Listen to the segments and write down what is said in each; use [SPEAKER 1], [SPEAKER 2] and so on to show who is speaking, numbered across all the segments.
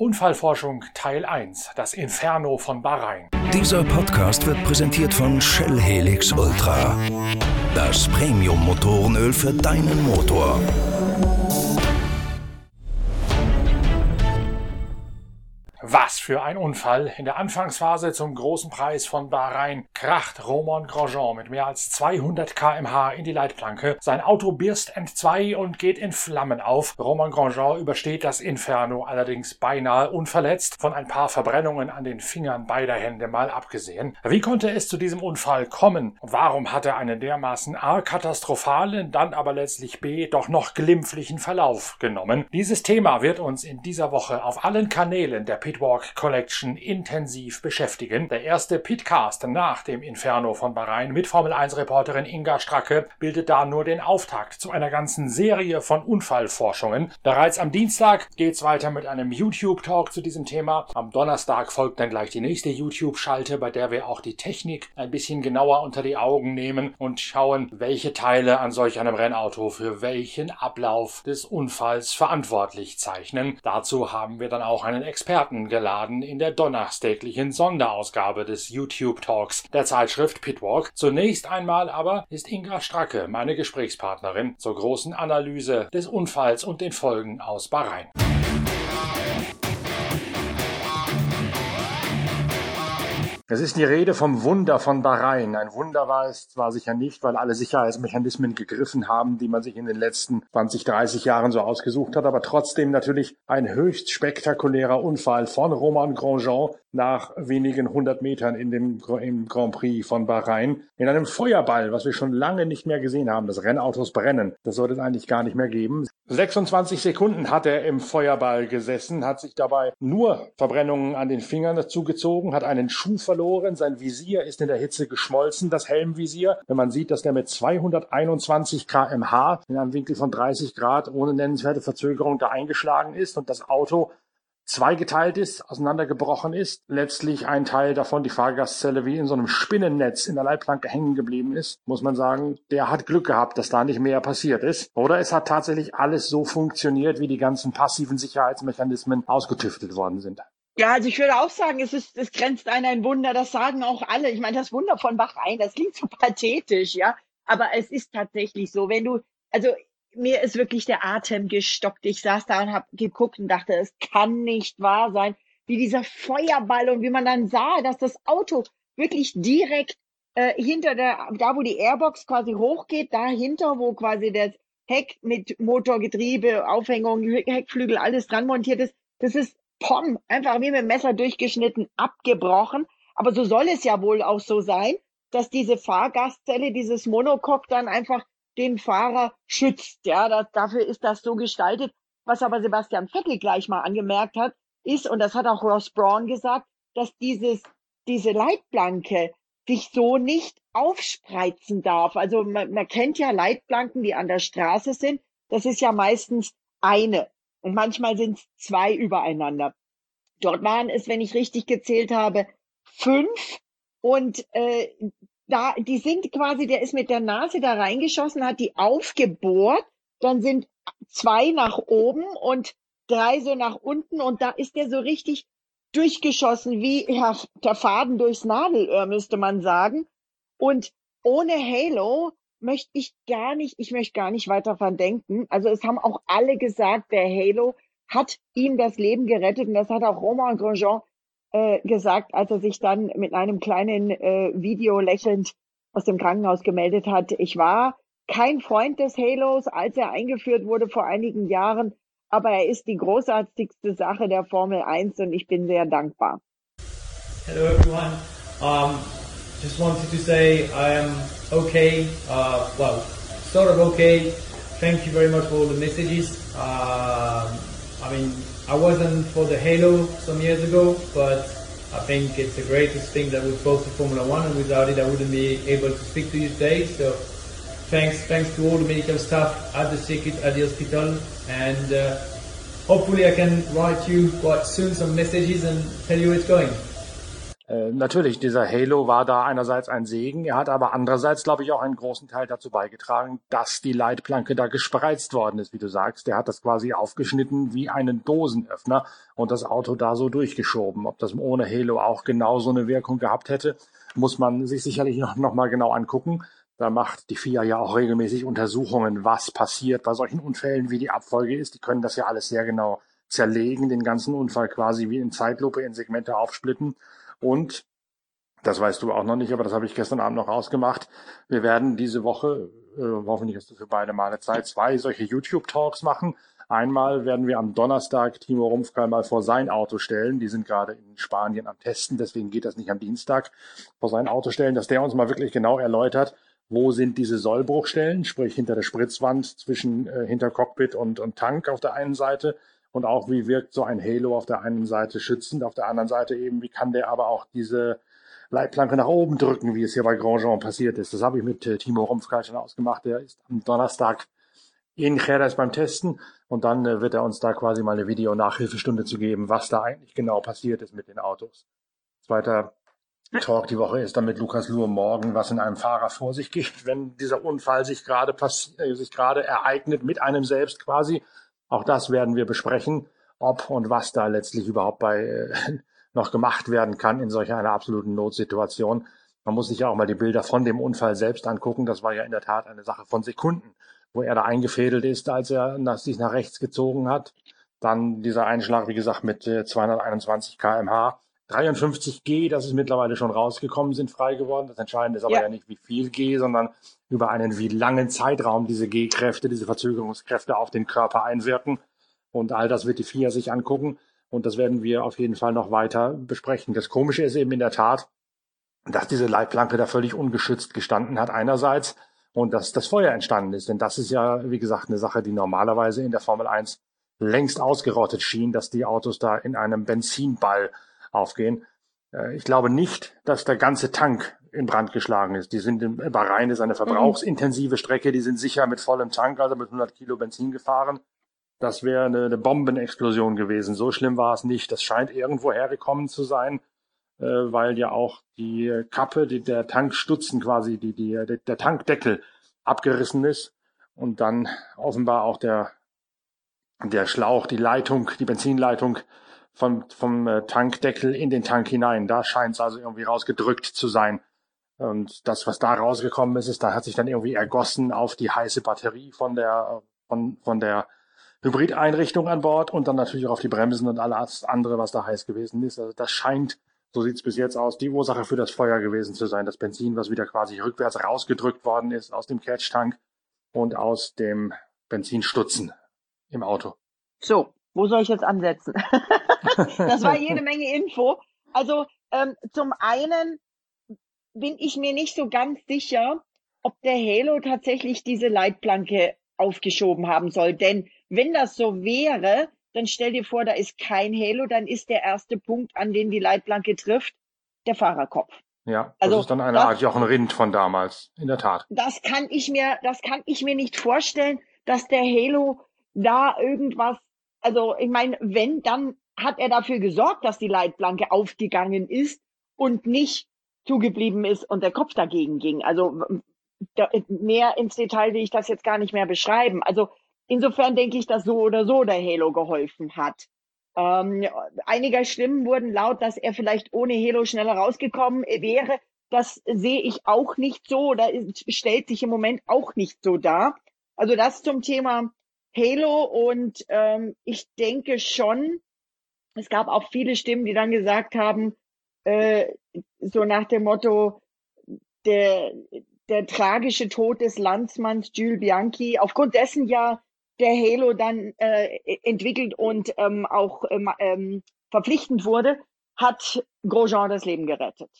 [SPEAKER 1] Unfallforschung Teil 1. Das Inferno von Bahrain.
[SPEAKER 2] Dieser Podcast wird präsentiert von Shell Helix Ultra. Das Premium-Motorenöl für deinen Motor.
[SPEAKER 1] Was für ein Unfall. In der Anfangsphase zum großen Preis von Bahrain kracht Roman Grosjean mit mehr als 200 kmh in die Leitplanke. Sein Auto birst entzwei und geht in Flammen auf. Roman Grosjean übersteht das Inferno allerdings beinahe unverletzt, von ein paar Verbrennungen an den Fingern beider Hände mal abgesehen. Wie konnte es zu diesem Unfall kommen? Und warum hat er einen dermaßen A katastrophalen, dann aber letztlich B doch noch glimpflichen Verlauf genommen? Dieses Thema wird uns in dieser Woche auf allen Kanälen der Pit Pitwalk Collection intensiv beschäftigen. Der erste Pitcast nach dem Inferno von Bahrain mit Formel 1 Reporterin Inga Stracke bildet da nur den Auftakt zu einer ganzen Serie von Unfallforschungen. Bereits am Dienstag geht's weiter mit einem YouTube Talk zu diesem Thema. Am Donnerstag folgt dann gleich die nächste YouTube Schalte, bei der wir auch die Technik ein bisschen genauer unter die Augen nehmen und schauen, welche Teile an solch einem Rennauto für welchen Ablauf des Unfalls verantwortlich zeichnen. Dazu haben wir dann auch einen Experten geladen in der donnerstäglichen Sonderausgabe des YouTube Talks der Zeitschrift Pitwalk. Zunächst einmal aber ist Inga Stracke meine Gesprächspartnerin zur großen Analyse des Unfalls und den Folgen aus Bahrain. Es ist die Rede vom Wunder von Bahrain. Ein Wunder war es zwar sicher nicht, weil alle Sicherheitsmechanismen gegriffen haben, die man sich in den letzten 20, 30 Jahren so ausgesucht hat, aber trotzdem natürlich ein höchst spektakulärer Unfall von Roman Grosjean nach wenigen hundert Metern in dem im Grand Prix von Bahrain in einem Feuerball, was wir schon lange nicht mehr gesehen haben. Das Rennautos brennen. Das sollte es eigentlich gar nicht mehr geben. 26 Sekunden hat er im Feuerball gesessen, hat sich dabei nur Verbrennungen an den Fingern zugezogen, hat einen Schuh verloren, sein Visier ist in der Hitze geschmolzen, das Helmvisier. Wenn man sieht, dass der mit 221 kmh in einem Winkel von 30 Grad ohne nennenswerte Verzögerung da eingeschlagen ist und das Auto zweigeteilt ist, auseinandergebrochen ist, letztlich ein Teil davon, die Fahrgastzelle, wie in so einem Spinnennetz in der Leitplanke hängen geblieben ist, muss man sagen, der hat Glück gehabt, dass da nicht mehr passiert ist. Oder es hat tatsächlich alles so funktioniert, wie die ganzen passiven Sicherheitsmechanismen ausgetüftet worden sind.
[SPEAKER 3] Ja, also ich würde auch sagen, es ist, es grenzt an ein Wunder. Das sagen auch alle. Ich meine, das Wunder von Bahrain, das klingt so pathetisch, ja. Aber es ist tatsächlich so. Wenn du, also mir ist wirklich der Atem gestockt. Ich saß da und habe geguckt und dachte, es kann nicht wahr sein, wie dieser Feuerball und wie man dann sah, dass das Auto wirklich direkt äh, hinter der, da wo die Airbox quasi hochgeht, dahinter, wo quasi das Heck mit Motorgetriebe, Aufhängung, Heckflügel, alles dran montiert ist, das ist pom, einfach wie mit dem Messer durchgeschnitten, abgebrochen. Aber so soll es ja wohl auch so sein, dass diese Fahrgastzelle, dieses Monocoque dann einfach den Fahrer schützt. Ja, das, dafür ist das so gestaltet. Was aber Sebastian Vettel gleich mal angemerkt hat, ist, und das hat auch Ross Braun gesagt, dass dieses, diese Leitplanke sich so nicht aufspreizen darf. Also man, man kennt ja Leitplanken, die an der Straße sind. Das ist ja meistens eine. Und manchmal sind es zwei übereinander. Dort waren es, wenn ich richtig gezählt habe, fünf. Und äh, da, die sind quasi, der ist mit der Nase da reingeschossen, hat die aufgebohrt, dann sind zwei nach oben und drei so nach unten und da ist der so richtig durchgeschossen wie ja, der Faden durchs Nadelöhr, müsste man sagen. Und ohne Halo möchte ich gar nicht, ich möchte gar nicht weiter verdenken. Also es haben auch alle gesagt, der Halo hat ihm das Leben gerettet und das hat auch Romain Grosjean äh, gesagt, als er sich dann mit einem kleinen äh, Video lächelnd aus dem Krankenhaus gemeldet hat. Ich war kein Freund des Halos, als er eingeführt wurde vor einigen Jahren, aber er ist die großartigste Sache der Formel 1 und ich bin sehr dankbar.
[SPEAKER 4] Hello everyone. Um, just wanted to say I am okay. Uh, well, sort of okay. Thank you very much for all the messages. Uh, I mean, I wasn't for the Halo some years ago, but I think it's the greatest thing that we've brought to Formula One, and without it, I wouldn't be able to speak to you today. So, thanks, thanks to all the medical staff at the circuit, at the hospital, and uh, hopefully, I can write you quite soon some messages and tell you how it's going.
[SPEAKER 1] Äh, natürlich, dieser Halo war da einerseits ein Segen, er hat aber andererseits, glaube ich, auch einen großen Teil dazu beigetragen, dass die Leitplanke da gespreizt worden ist, wie du sagst. Der hat das quasi aufgeschnitten wie einen Dosenöffner und das Auto da so durchgeschoben. Ob das ohne Halo auch genau so eine Wirkung gehabt hätte, muss man sich sicherlich noch, noch mal genau angucken. Da macht die FIA ja auch regelmäßig Untersuchungen, was passiert bei solchen Unfällen, wie die Abfolge ist. Die können das ja alles sehr genau zerlegen, den ganzen Unfall quasi wie in Zeitlupe in Segmente aufsplitten. Und das weißt du auch noch nicht, aber das habe ich gestern Abend noch ausgemacht. Wir werden diese Woche, äh, hoffentlich hast du für beide Male Zeit, zwei solche YouTube-Talks machen. Einmal werden wir am Donnerstag Timo Rumpfkeil mal vor sein Auto stellen. Die sind gerade in Spanien am Testen, deswegen geht das nicht am Dienstag. Vor sein Auto stellen, dass der uns mal wirklich genau erläutert, wo sind diese Sollbruchstellen, sprich hinter der Spritzwand zwischen äh, hinter Cockpit und, und Tank auf der einen Seite und auch wie wirkt so ein Halo auf der einen Seite schützend, auf der anderen Seite eben, wie kann der aber auch diese Leitplanke nach oben drücken, wie es hier bei Grandjean passiert ist. Das habe ich mit äh, Timo Rumpfkeil schon ausgemacht. Der ist am Donnerstag in Jerez beim Testen und dann äh, wird er uns da quasi mal eine Video-Nachhilfestunde zu geben, was da eigentlich genau passiert ist mit den Autos. Zweiter Talk die Woche ist dann mit Lukas Luhr morgen, was in einem Fahrer vor sich geht, wenn dieser Unfall sich gerade äh, sich gerade ereignet mit einem selbst quasi auch das werden wir besprechen, ob und was da letztlich überhaupt bei äh, noch gemacht werden kann in solch einer absoluten Notsituation. Man muss sich ja auch mal die Bilder von dem Unfall selbst angucken. Das war ja in der Tat eine Sache von Sekunden, wo er da eingefädelt ist, als er sich nach rechts gezogen hat. Dann dieser Einschlag, wie gesagt, mit 221 kmh. 53 G, das ist mittlerweile schon rausgekommen, sind frei geworden. Das Entscheidende ist aber ja, ja nicht, wie viel G, sondern über einen wie langen Zeitraum diese G-Kräfte, diese Verzögerungskräfte auf den Körper einwirken. Und all das wird die FIA sich angucken. Und das werden wir auf jeden Fall noch weiter besprechen. Das Komische ist eben in der Tat, dass diese Leitplanke da völlig ungeschützt gestanden hat einerseits und dass das Feuer entstanden ist. Denn das ist ja, wie gesagt, eine Sache, die normalerweise in der Formel 1 längst ausgerottet schien, dass die Autos da in einem Benzinball aufgehen. Äh, ich glaube nicht, dass der ganze Tank in Brand geschlagen ist. Die sind in Bahrain ist eine verbrauchsintensive Strecke, die sind sicher mit vollem Tank, also mit 100 Kilo Benzin gefahren. Das wäre eine, eine Bombenexplosion gewesen. So schlimm war es nicht. Das scheint irgendwo hergekommen zu sein, äh, weil ja auch die Kappe, die, der Tankstutzen quasi, die, die, der Tankdeckel abgerissen ist und dann offenbar auch der, der Schlauch, die Leitung, die Benzinleitung vom, vom äh, Tankdeckel in den Tank hinein. Da scheint es also irgendwie rausgedrückt zu sein. Und das, was da rausgekommen ist, ist, da hat sich dann irgendwie ergossen auf die heiße Batterie von der, von, von der Hybrideinrichtung an Bord und dann natürlich auch auf die Bremsen und alles andere, was da heiß gewesen ist. Also das scheint, so sieht's bis jetzt aus, die Ursache für das Feuer gewesen zu sein. Das Benzin, was wieder quasi rückwärts rausgedrückt worden ist aus dem Catch-Tank und aus dem Benzinstutzen im Auto.
[SPEAKER 3] So, wo soll ich jetzt ansetzen? das war jede Menge Info. Also ähm, zum einen bin ich mir nicht so ganz sicher, ob der Halo tatsächlich diese Leitplanke aufgeschoben haben soll. Denn wenn das so wäre, dann stell dir vor, da ist kein Halo, dann ist der erste Punkt, an den die Leitplanke trifft, der Fahrerkopf.
[SPEAKER 1] Ja, das also, ist dann eine das, Art Jochen Rindt von damals, in der Tat.
[SPEAKER 3] Das kann ich mir, das kann ich mir nicht vorstellen, dass der Halo da irgendwas, also ich meine, wenn, dann hat er dafür gesorgt, dass die Leitplanke aufgegangen ist und nicht zugeblieben ist und der Kopf dagegen ging. Also da, mehr ins Detail will ich das jetzt gar nicht mehr beschreiben. Also insofern denke ich, dass so oder so der Halo geholfen hat. Ähm, einige Stimmen wurden laut, dass er vielleicht ohne Halo schneller rausgekommen wäre. Das sehe ich auch nicht so oder stellt sich im Moment auch nicht so dar. Also das zum Thema Halo und ähm, ich denke schon, es gab auch viele Stimmen, die dann gesagt haben, äh, so nach dem Motto, der, der tragische Tod des Landsmanns Jules Bianchi, aufgrund dessen ja der Halo dann äh, entwickelt und ähm, auch ähm, ähm, verpflichtend wurde, hat Grosjean das Leben gerettet.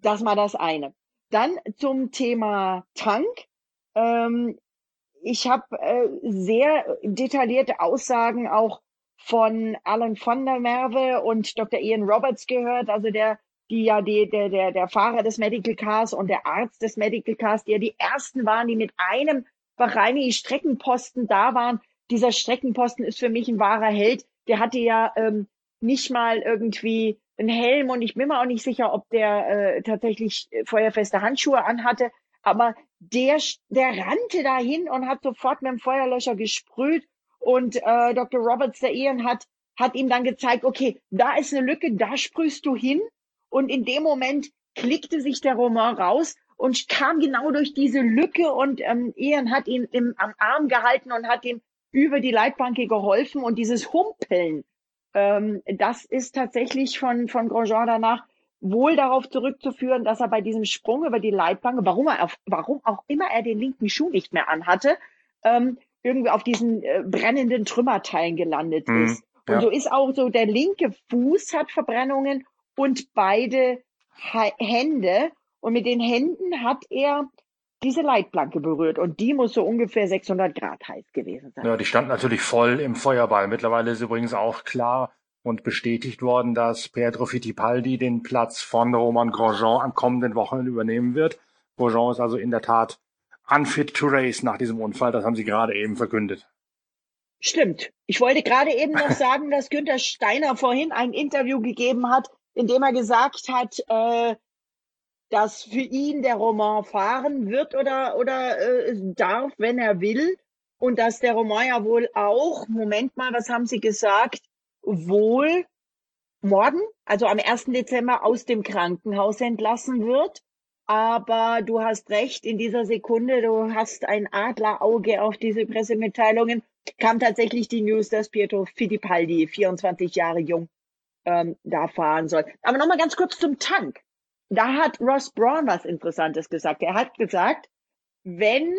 [SPEAKER 3] Das war das eine. Dann zum Thema Tank. Ähm, ich habe äh, sehr detaillierte Aussagen auch von Alan von der Merwe und Dr. Ian Roberts gehört, also der, die ja die, der, der, der Fahrer des Medical Cars und der Arzt des Medical Cars, die ja die ersten waren, die mit einem Bahraini Streckenposten da waren. Dieser Streckenposten ist für mich ein wahrer Held. Der hatte ja ähm, nicht mal irgendwie einen Helm und ich bin mir auch nicht sicher, ob der äh, tatsächlich feuerfeste Handschuhe anhatte. Aber der, der rannte dahin und hat sofort mit dem Feuerlöscher gesprüht. Und äh, Dr. Roberts, der Ian, hat, hat ihm dann gezeigt, okay, da ist eine Lücke, da sprühst du hin. Und in dem Moment klickte sich der Roman raus und kam genau durch diese Lücke und ähm, Ian hat ihn im, am Arm gehalten und hat ihm über die Leitbanke geholfen und dieses Humpeln, ähm, das ist tatsächlich von, von Grosjean danach wohl darauf zurückzuführen, dass er bei diesem Sprung über die Leitplanke, warum er auf, warum auch immer er den linken Schuh nicht mehr anhatte, ähm, irgendwie auf diesen äh, brennenden Trümmerteilen gelandet mhm, ist. Und ja. so ist auch so, der linke Fuß hat Verbrennungen und beide ha Hände. Und mit den Händen hat er diese Leitplanke berührt und die muss so ungefähr 600 Grad heiß gewesen sein.
[SPEAKER 1] Ja, die stand natürlich voll im Feuerball. Mittlerweile ist übrigens auch klar, und bestätigt worden, dass Pietro Fittipaldi den Platz von Roman Grosjean am kommenden Wochenende übernehmen wird. Grosjean ist also in der Tat unfit to race nach diesem Unfall. Das haben Sie gerade eben verkündet.
[SPEAKER 3] Stimmt. Ich wollte gerade eben noch sagen, dass Günther Steiner vorhin ein Interview gegeben hat, in dem er gesagt hat, äh, dass für ihn der Roman fahren wird oder, oder äh, darf, wenn er will. Und dass der Roman ja wohl auch, Moment mal, was haben Sie gesagt, wohl morgen, also am 1. Dezember aus dem Krankenhaus entlassen wird. Aber du hast recht, in dieser Sekunde, du hast ein Adlerauge auf diese Pressemitteilungen, kam tatsächlich die News, dass Pietro Fittipaldi, 24 Jahre jung, ähm, da fahren soll. Aber nochmal ganz kurz zum Tank. Da hat Ross Braun was Interessantes gesagt. Er hat gesagt, wenn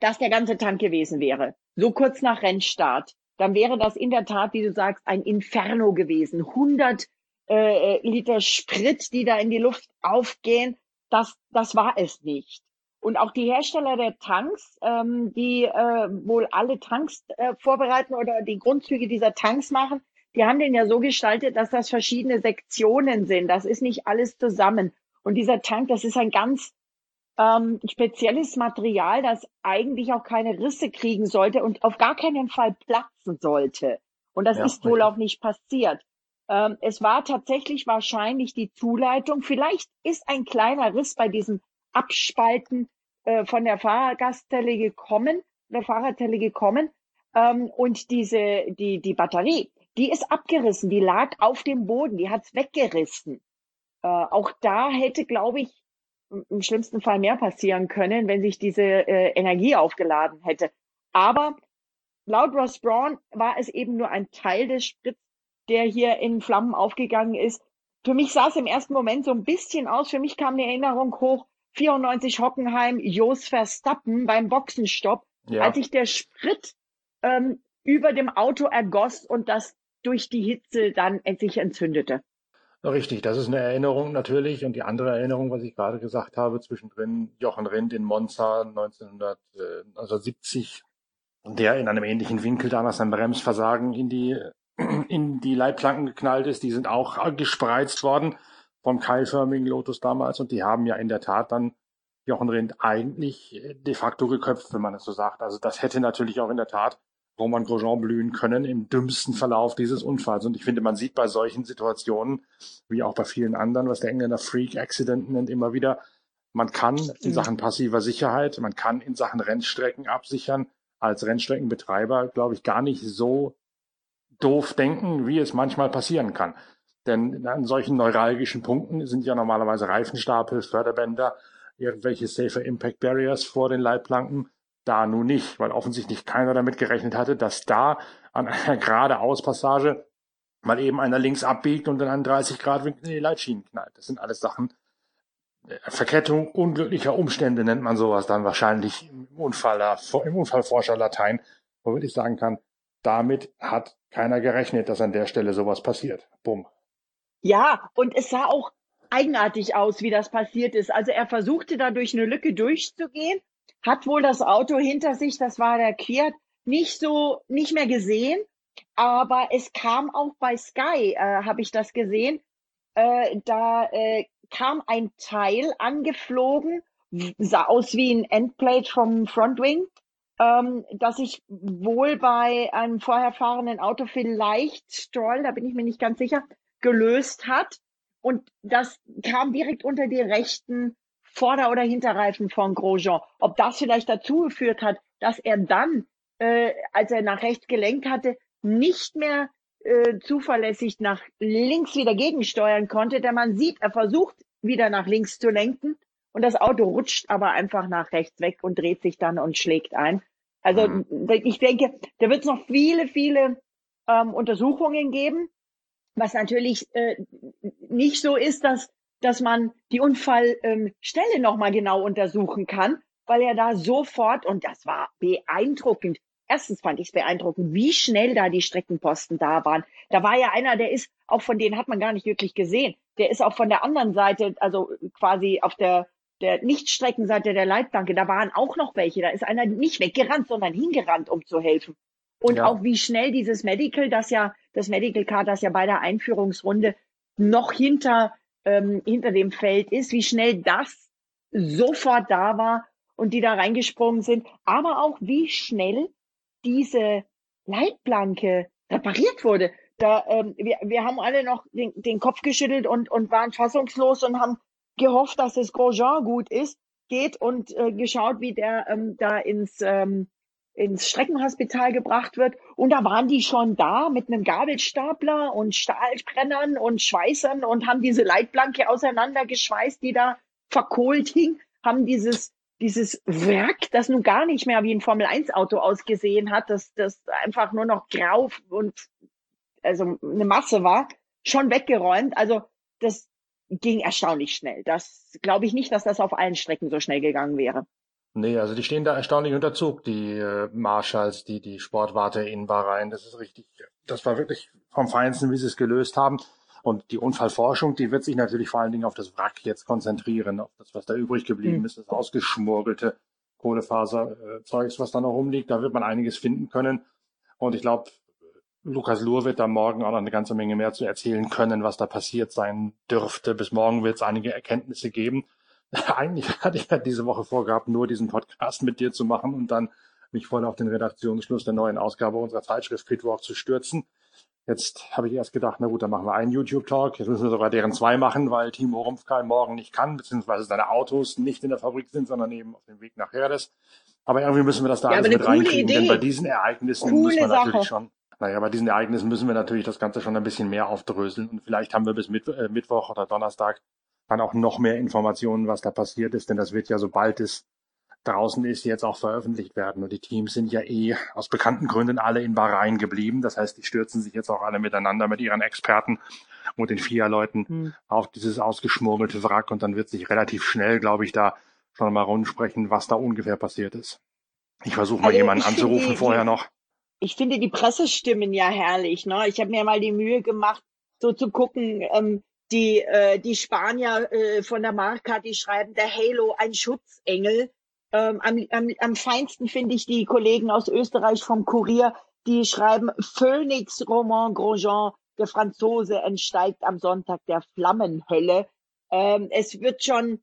[SPEAKER 3] das der ganze Tank gewesen wäre, so kurz nach Rennstart, dann wäre das in der Tat, wie du sagst, ein Inferno gewesen. 100 äh, Liter Sprit, die da in die Luft aufgehen, das, das war es nicht. Und auch die Hersteller der Tanks, ähm, die äh, wohl alle Tanks äh, vorbereiten oder die Grundzüge dieser Tanks machen, die haben den ja so gestaltet, dass das verschiedene Sektionen sind. Das ist nicht alles zusammen. Und dieser Tank, das ist ein ganz ähm, spezielles Material, das eigentlich auch keine Risse kriegen sollte und auf gar keinen Fall platzen sollte. Und das ja, ist wohl auch nicht passiert. Ähm, es war tatsächlich wahrscheinlich die Zuleitung. Vielleicht ist ein kleiner Riss bei diesem Abspalten äh, von der Fahrgastzelle gekommen, der Fahrradtelle gekommen. Ähm, und diese, die, die Batterie, die ist abgerissen, die lag auf dem Boden, die hat's weggerissen. Äh, auch da hätte, glaube ich, im schlimmsten Fall mehr passieren können, wenn sich diese äh, Energie aufgeladen hätte. Aber laut Ross Braun war es eben nur ein Teil des Spritz, der hier in Flammen aufgegangen ist. Für mich sah es im ersten Moment so ein bisschen aus. Für mich kam eine Erinnerung hoch. 94 Hockenheim, Jos Verstappen beim Boxenstopp, ja. als sich der Sprit ähm, über dem Auto ergoss und das durch die Hitze dann sich entzündete.
[SPEAKER 1] Richtig, das ist eine Erinnerung natürlich. Und die andere Erinnerung, was ich gerade gesagt habe, zwischendrin Jochen Rindt in Monza 1970, der in einem ähnlichen Winkel damals sein Bremsversagen in die, in die Leitplanken geknallt ist. Die sind auch gespreizt worden vom keilförmigen Lotus damals. Und die haben ja in der Tat dann Jochen Rindt eigentlich de facto geköpft, wenn man es so sagt. Also das hätte natürlich auch in der Tat Roman Grosjean blühen können im dümmsten Verlauf dieses Unfalls. Und ich finde, man sieht bei solchen Situationen, wie auch bei vielen anderen, was der Engländer Freak Accident nennt, immer wieder, man kann in Sachen passiver Sicherheit, man kann in Sachen Rennstrecken absichern, als Rennstreckenbetreiber, glaube ich, gar nicht so doof denken, wie es manchmal passieren kann. Denn an solchen neuralgischen Punkten sind ja normalerweise Reifenstapel, Förderbänder, irgendwelche Safer Impact Barriers vor den Leitplanken da nun nicht, weil offensichtlich keiner damit gerechnet hatte, dass da an einer geradeauspassage mal eben einer links abbiegt und dann an 30 Grad Winkel in die Leitschienen knallt. Das sind alles Sachen, äh, Verkettung unglücklicher Umstände nennt man sowas dann wahrscheinlich im Unfall, im Unfallforscher Latein, wo ich sagen kann, damit hat keiner gerechnet, dass an der Stelle sowas passiert. Bumm.
[SPEAKER 3] Ja, und es sah auch eigenartig aus, wie das passiert ist. Also er versuchte da durch eine Lücke durchzugehen hat wohl das Auto hinter sich, das war der Fiat, nicht so, nicht mehr gesehen. Aber es kam auch bei Sky, äh, habe ich das gesehen. Äh, da äh, kam ein Teil angeflogen, sah aus wie ein Endplate vom Frontwing, ähm, dass ich wohl bei einem vorher fahrenden Auto vielleicht Stroll, da bin ich mir nicht ganz sicher, gelöst hat. Und das kam direkt unter die rechten Vorder- oder Hinterreifen von Grosjean. Ob das vielleicht dazu geführt hat, dass er dann, äh, als er nach rechts gelenkt hatte, nicht mehr äh, zuverlässig nach links wieder gegensteuern konnte, denn man sieht, er versucht wieder nach links zu lenken und das Auto rutscht aber einfach nach rechts weg und dreht sich dann und schlägt ein. Also mhm. ich denke, da wird es noch viele, viele ähm, Untersuchungen geben, was natürlich äh, nicht so ist, dass, dass man die Unfallstelle ähm, nochmal genau untersuchen kann, weil er da sofort, und das war beeindruckend, erstens fand ich es beeindruckend, wie schnell da die Streckenposten da waren. Da war ja einer, der ist, auch von denen hat man gar nicht wirklich gesehen, der ist auch von der anderen Seite, also quasi auf der der Nichtstreckenseite der Leitplanke, da waren auch noch welche. Da ist einer nicht weggerannt, sondern hingerannt, um zu helfen. Und ja. auch wie schnell dieses Medical, das ja, das Medical Card, das ja bei der Einführungsrunde noch hinter, ähm, hinter dem Feld ist, wie schnell das sofort da war und die da reingesprungen sind. Aber auch wie schnell diese Leitplanke repariert wurde. Da, ähm, wir, wir haben alle noch den, den Kopf geschüttelt und, und waren fassungslos und haben gehofft, dass es Grosjean gut ist, geht und äh, geschaut, wie der ähm, da ins, ähm, ins Streckenhospital gebracht wird. Und da waren die schon da mit einem Gabelstapler und Stahlbrennern und Schweißern und haben diese Leitplanke auseinandergeschweißt, die da verkohlt hing, haben dieses dieses Wrack, das nun gar nicht mehr wie ein Formel-1-Auto ausgesehen hat, das, das einfach nur noch grau und also eine Masse war, schon weggeräumt. Also das, ging erstaunlich schnell. Das glaube ich nicht, dass das auf allen Strecken so schnell gegangen wäre.
[SPEAKER 1] Nee, also die stehen da erstaunlich unter Zug, die äh, Marshalls, die, die Sportwarte in Bahrain. Das ist richtig, das war wirklich vom Feinsten, wie sie es gelöst haben. Und die Unfallforschung, die wird sich natürlich vor allen Dingen auf das Wrack jetzt konzentrieren, auf das, was da übrig geblieben mhm. ist, das ausgeschmurgelte Kohlefaserzeugs, was da noch rumliegt. Da wird man einiges finden können. Und ich glaube, Lukas Luhr wird da morgen auch noch eine ganze Menge mehr zu erzählen können, was da passiert sein dürfte. Bis morgen wird es einige Erkenntnisse geben. Eigentlich hatte ich ja diese Woche vorgehabt, nur diesen Podcast mit dir zu machen und dann mich voll auf den Redaktionsschluss der neuen Ausgabe unserer Zeitschrift Pitwalk zu stürzen. Jetzt habe ich erst gedacht, na gut, dann machen wir einen YouTube-Talk. Jetzt müssen wir sogar deren zwei machen, weil Timo Rumpfkeil morgen nicht kann, beziehungsweise seine Autos nicht in der Fabrik sind, sondern eben auf dem Weg nach Herdes. Aber irgendwie müssen wir das da ja, alles mit reinkriegen, Idee. denn bei diesen Ereignissen Coole muss man Sache. natürlich schon naja, bei diesen Ereignissen müssen wir natürlich das Ganze schon ein bisschen mehr aufdröseln und vielleicht haben wir bis Mitt äh, Mittwoch oder Donnerstag dann auch noch mehr Informationen, was da passiert ist, denn das wird ja, sobald es draußen ist, jetzt auch veröffentlicht werden. Und die Teams sind ja eh aus bekannten Gründen alle in Bahrain geblieben. Das heißt, die stürzen sich jetzt auch alle miteinander mit ihren Experten und den FIA-Leuten hm. auf dieses ausgeschmurgelte Wrack und dann wird sich relativ schnell, glaube ich, da schon mal rundsprechen, was da ungefähr passiert ist. Ich versuche mal also jemanden anzurufen vorher noch
[SPEAKER 3] ich finde die Pressestimmen ja herrlich. Ne? Ich habe mir mal die Mühe gemacht, so zu gucken, ähm, die, äh, die Spanier äh, von der Marca, die schreiben, der Halo, ein Schutzengel. Ähm, am, am, am feinsten finde ich die Kollegen aus Österreich vom Kurier, die schreiben, Phoenix Roman Grosjean, der Franzose entsteigt am Sonntag der Flammenhölle. Ähm, es wird schon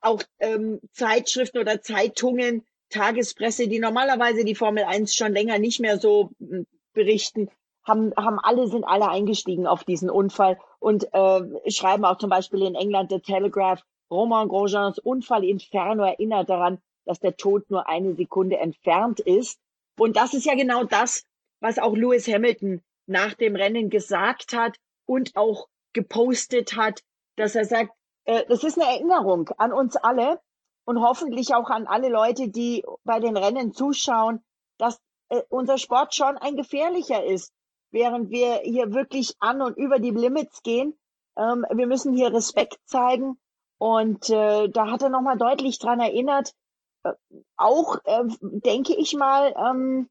[SPEAKER 3] auch ähm, Zeitschriften oder Zeitungen Tagespresse, die normalerweise die Formel 1 schon länger nicht mehr so hm, berichten, haben, haben alle, sind alle eingestiegen auf diesen Unfall und äh, schreiben auch zum Beispiel in England The Telegraph, Romain Grosjeans Unfall Inferno erinnert daran, dass der Tod nur eine Sekunde entfernt ist. Und das ist ja genau das, was auch Lewis Hamilton nach dem Rennen gesagt hat und auch gepostet hat, dass er sagt, äh, das ist eine Erinnerung an uns alle, und hoffentlich auch an alle Leute, die bei den Rennen zuschauen, dass äh, unser Sport schon ein gefährlicher ist, während wir hier wirklich an und über die Limits gehen. Ähm, wir müssen hier Respekt zeigen und äh, da hat er nochmal deutlich dran erinnert, äh, auch äh, denke ich mal ähm,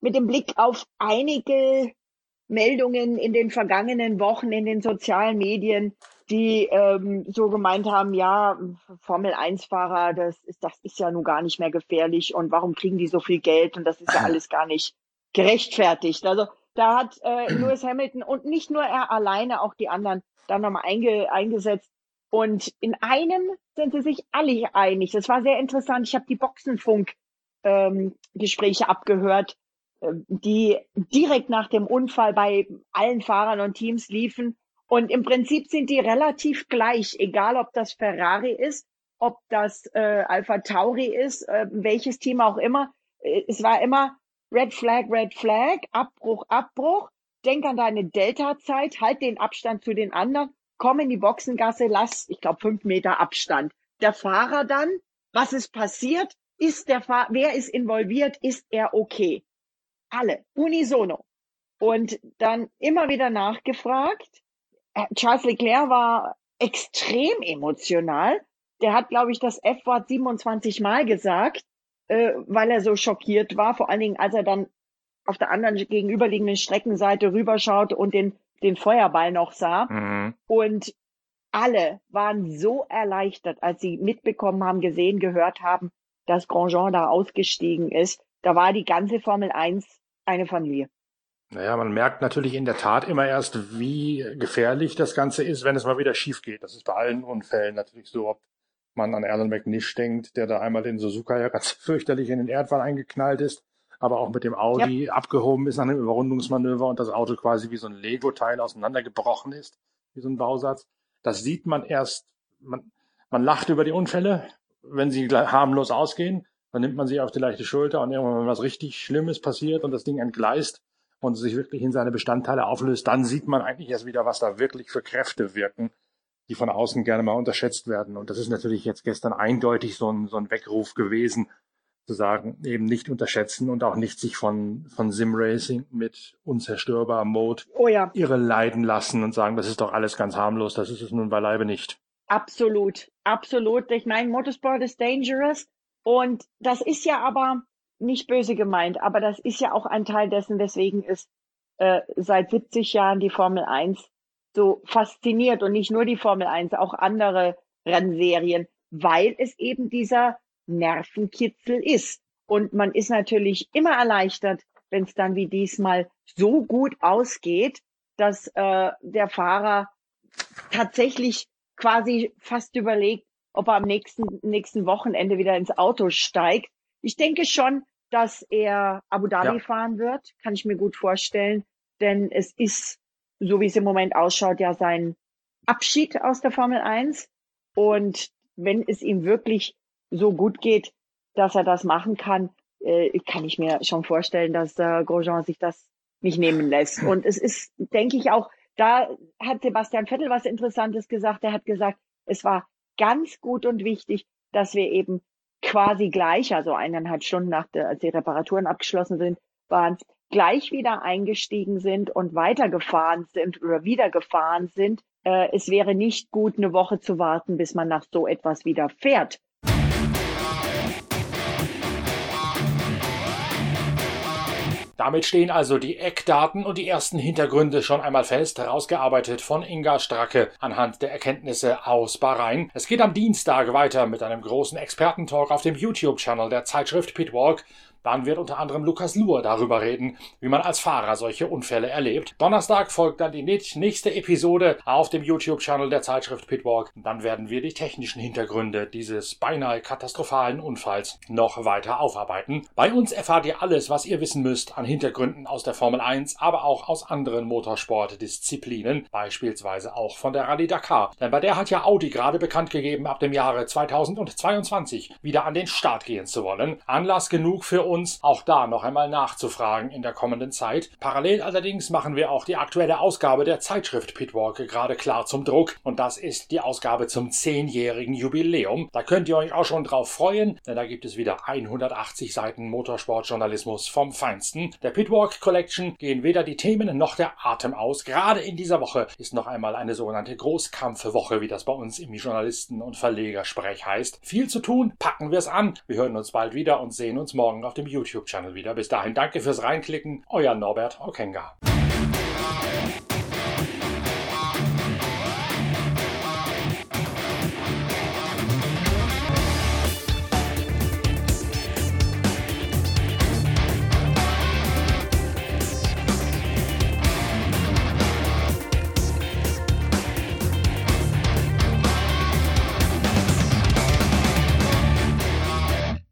[SPEAKER 3] mit dem Blick auf einige Meldungen in den vergangenen Wochen in den sozialen Medien, die ähm, so gemeint haben, ja, Formel-1-Fahrer, das ist, das ist ja nun gar nicht mehr gefährlich und warum kriegen die so viel Geld und das ist ja alles gar nicht gerechtfertigt. Also da hat äh, Lewis Hamilton und nicht nur er alleine, auch die anderen dann nochmal einge, eingesetzt. Und in einem sind sie sich alle einig. Das war sehr interessant. Ich habe die Boxenfunk-Gespräche ähm, abgehört, äh, die direkt nach dem Unfall bei allen Fahrern und Teams liefen Und im Prinzip sind die relativ gleich, egal ob das Ferrari ist, ob das äh, Alpha Tauri ist, äh, welches Team auch immer. Äh, es war immer Red Flag, Red Flag, Abbruch, Abbruch. Denk an deine Delta-Zeit, halt den Abstand zu den anderen, komm in die Boxengasse, lass, ich glaube, fünf Meter Abstand. Der Fahrer dann, was ist passiert? Ist der Fahrer, wer ist involviert? Ist er okay? Alle, unisono. Und dann immer wieder nachgefragt. Äh, Charles Leclerc war extrem emotional. Der hat, glaube ich, das F-Wort 27 Mal gesagt, äh, weil er so schockiert war. Vor allen Dingen, als er dann auf der anderen gegenüberliegenden Streckenseite rüberschaute und den, den Feuerball noch sah. Mhm. Und alle waren so erleichtert, als sie mitbekommen haben, gesehen, gehört haben, dass Grandjean da ausgestiegen ist. Da war die ganze Formel 1 eine Familie.
[SPEAKER 1] Naja, man merkt natürlich in der Tat immer erst, wie gefährlich das Ganze ist, wenn es mal wieder schief geht. Das ist bei allen Unfällen natürlich so, ob man an Alan McNish denkt, der da einmal den Suzuka ja ganz fürchterlich in den Erdwall eingeknallt ist, aber auch mit dem Audi ja. abgehoben ist nach einem Überrundungsmanöver und das Auto quasi wie so ein Lego-Teil auseinandergebrochen ist, wie so ein Bausatz. Das sieht man erst, man, man lacht über die Unfälle, wenn sie harmlos ausgehen, dann nimmt man sie auf die leichte Schulter und irgendwann, wenn was richtig Schlimmes passiert und das Ding entgleist, und sich wirklich in seine Bestandteile auflöst, dann sieht man eigentlich erst wieder, was da wirklich für Kräfte wirken, die von außen gerne mal unterschätzt werden. Und das ist natürlich jetzt gestern eindeutig so ein, so ein Weckruf gewesen, zu sagen, eben nicht unterschätzen und auch nicht sich von, von Sim-Racing mit unzerstörbar Mode
[SPEAKER 3] oh ja.
[SPEAKER 1] irre leiden lassen und sagen, das ist doch alles ganz harmlos, das ist es nun beileibe nicht.
[SPEAKER 3] Absolut, absolut. Ich meine, Motorsport ist dangerous und das ist ja aber, nicht böse gemeint, aber das ist ja auch ein Teil dessen, weswegen es äh, seit 70 Jahren die Formel 1 so fasziniert und nicht nur die Formel 1, auch andere Rennserien, weil es eben dieser Nervenkitzel ist. Und man ist natürlich immer erleichtert, wenn es dann wie diesmal so gut ausgeht, dass äh, der Fahrer tatsächlich quasi fast überlegt, ob er am nächsten, nächsten Wochenende wieder ins Auto steigt ich denke schon, dass er Abu Dhabi ja. fahren wird, kann ich mir gut vorstellen, denn es ist, so wie es im Moment ausschaut, ja sein Abschied aus der Formel 1. Und wenn es ihm wirklich so gut geht, dass er das machen kann, äh, kann ich mir schon vorstellen, dass äh, Grosjean sich das nicht nehmen lässt. Und es ist, denke ich, auch, da hat Sebastian Vettel was Interessantes gesagt. Er hat gesagt, es war ganz gut und wichtig, dass wir eben quasi gleich, also eineinhalb Stunden nach der, als die Reparaturen abgeschlossen sind, waren gleich wieder eingestiegen sind und weitergefahren sind oder wieder gefahren sind. Äh, es wäre nicht gut, eine Woche zu warten, bis man nach so etwas wieder fährt.
[SPEAKER 1] Damit stehen also die Eckdaten und die ersten Hintergründe schon einmal fest, herausgearbeitet von Inga Stracke anhand der Erkenntnisse aus Bahrain. Es geht am Dienstag weiter mit einem großen Expertentalk auf dem YouTube-Channel der Zeitschrift Pitwalk dann wird unter anderem Lukas Luhr darüber reden, wie man als Fahrer solche Unfälle erlebt. Donnerstag folgt dann die nächste Episode auf dem YouTube-Channel der Zeitschrift Pitwalk. Dann werden wir die technischen Hintergründe dieses beinahe katastrophalen Unfalls noch weiter aufarbeiten. Bei uns erfahrt ihr alles, was ihr wissen müsst an Hintergründen aus der Formel 1, aber auch aus anderen Motorsportdisziplinen, beispielsweise auch von der Rallye Dakar. Denn bei der hat ja Audi gerade bekannt gegeben, ab dem Jahre 2022 wieder an den Start gehen zu wollen. Anlass genug für uns uns, auch da noch einmal nachzufragen in der kommenden Zeit. Parallel allerdings machen wir auch die aktuelle Ausgabe der Zeitschrift Pitwalk gerade klar zum Druck und das ist die Ausgabe zum zehnjährigen Jubiläum. Da könnt ihr euch auch schon drauf freuen, denn da gibt es wieder 180 Seiten Motorsportjournalismus vom Feinsten. Der Pitwalk Collection gehen weder die Themen noch der Atem aus. Gerade in dieser Woche ist noch einmal eine sogenannte Großkampfwoche, wie das bei uns im Journalisten- und Verlegersprech heißt. Viel zu tun, packen wir es an. Wir hören uns bald wieder und sehen uns morgen auf dem YouTube-Channel wieder. Bis dahin danke fürs Reinklicken. Euer Norbert Okenga.